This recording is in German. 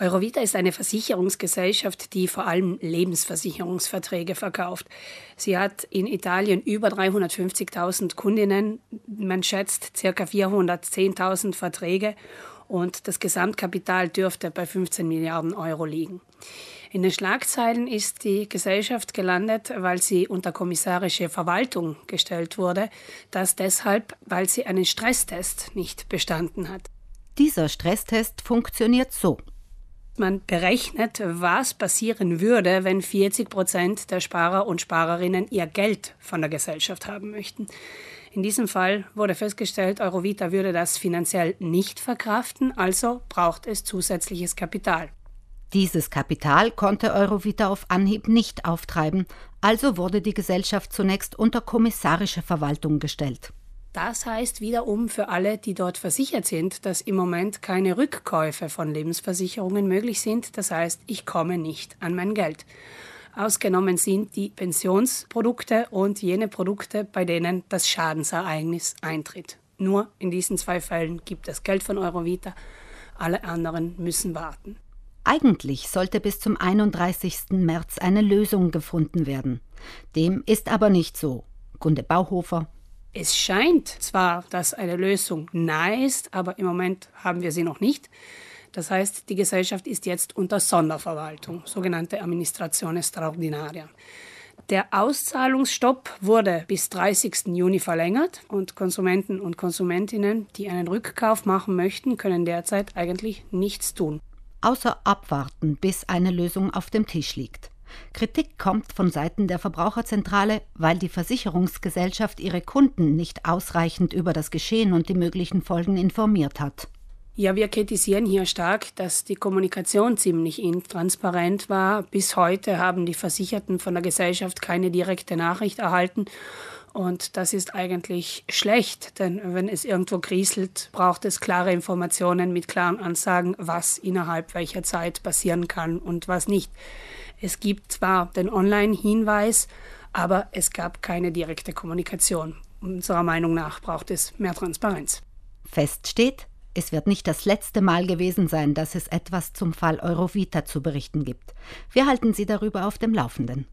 Eurovita ist eine Versicherungsgesellschaft, die vor allem Lebensversicherungsverträge verkauft. Sie hat in Italien über 350.000 Kundinnen, man schätzt ca. 410.000 Verträge und das Gesamtkapital dürfte bei 15 Milliarden Euro liegen. In den Schlagzeilen ist die Gesellschaft gelandet, weil sie unter kommissarische Verwaltung gestellt wurde, das deshalb, weil sie einen Stresstest nicht bestanden hat. Dieser Stresstest funktioniert so. Man berechnet, was passieren würde, wenn 40 Prozent der Sparer und Sparerinnen ihr Geld von der Gesellschaft haben möchten. In diesem Fall wurde festgestellt, Eurovita würde das finanziell nicht verkraften, also braucht es zusätzliches Kapital. Dieses Kapital konnte Eurovita auf Anhieb nicht auftreiben, also wurde die Gesellschaft zunächst unter kommissarische Verwaltung gestellt. Das heißt wiederum für alle, die dort versichert sind, dass im Moment keine Rückkäufe von Lebensversicherungen möglich sind. Das heißt, ich komme nicht an mein Geld. Ausgenommen sind die Pensionsprodukte und jene Produkte, bei denen das Schadensereignis eintritt. Nur in diesen zwei Fällen gibt es Geld von Eurovita, alle anderen müssen warten. Eigentlich sollte bis zum 31. März eine Lösung gefunden werden. Dem ist aber nicht so. Gunde Bauhofer, es scheint zwar, dass eine Lösung nahe ist, aber im Moment haben wir sie noch nicht. Das heißt, die Gesellschaft ist jetzt unter Sonderverwaltung, sogenannte Administrazione Straordinaria. Der Auszahlungsstopp wurde bis 30. Juni verlängert und Konsumenten und Konsumentinnen, die einen Rückkauf machen möchten, können derzeit eigentlich nichts tun. Außer abwarten, bis eine Lösung auf dem Tisch liegt. Kritik kommt von Seiten der Verbraucherzentrale, weil die Versicherungsgesellschaft ihre Kunden nicht ausreichend über das Geschehen und die möglichen Folgen informiert hat. Ja, wir kritisieren hier stark, dass die Kommunikation ziemlich intransparent war. Bis heute haben die Versicherten von der Gesellschaft keine direkte Nachricht erhalten. Und das ist eigentlich schlecht, denn wenn es irgendwo kriselt, braucht es klare Informationen mit klaren Ansagen, was innerhalb welcher Zeit passieren kann und was nicht. Es gibt zwar den Online-Hinweis, aber es gab keine direkte Kommunikation. Unserer Meinung nach braucht es mehr Transparenz. Fest steht, es wird nicht das letzte Mal gewesen sein, dass es etwas zum Fall Eurovita zu berichten gibt. Wir halten Sie darüber auf dem Laufenden.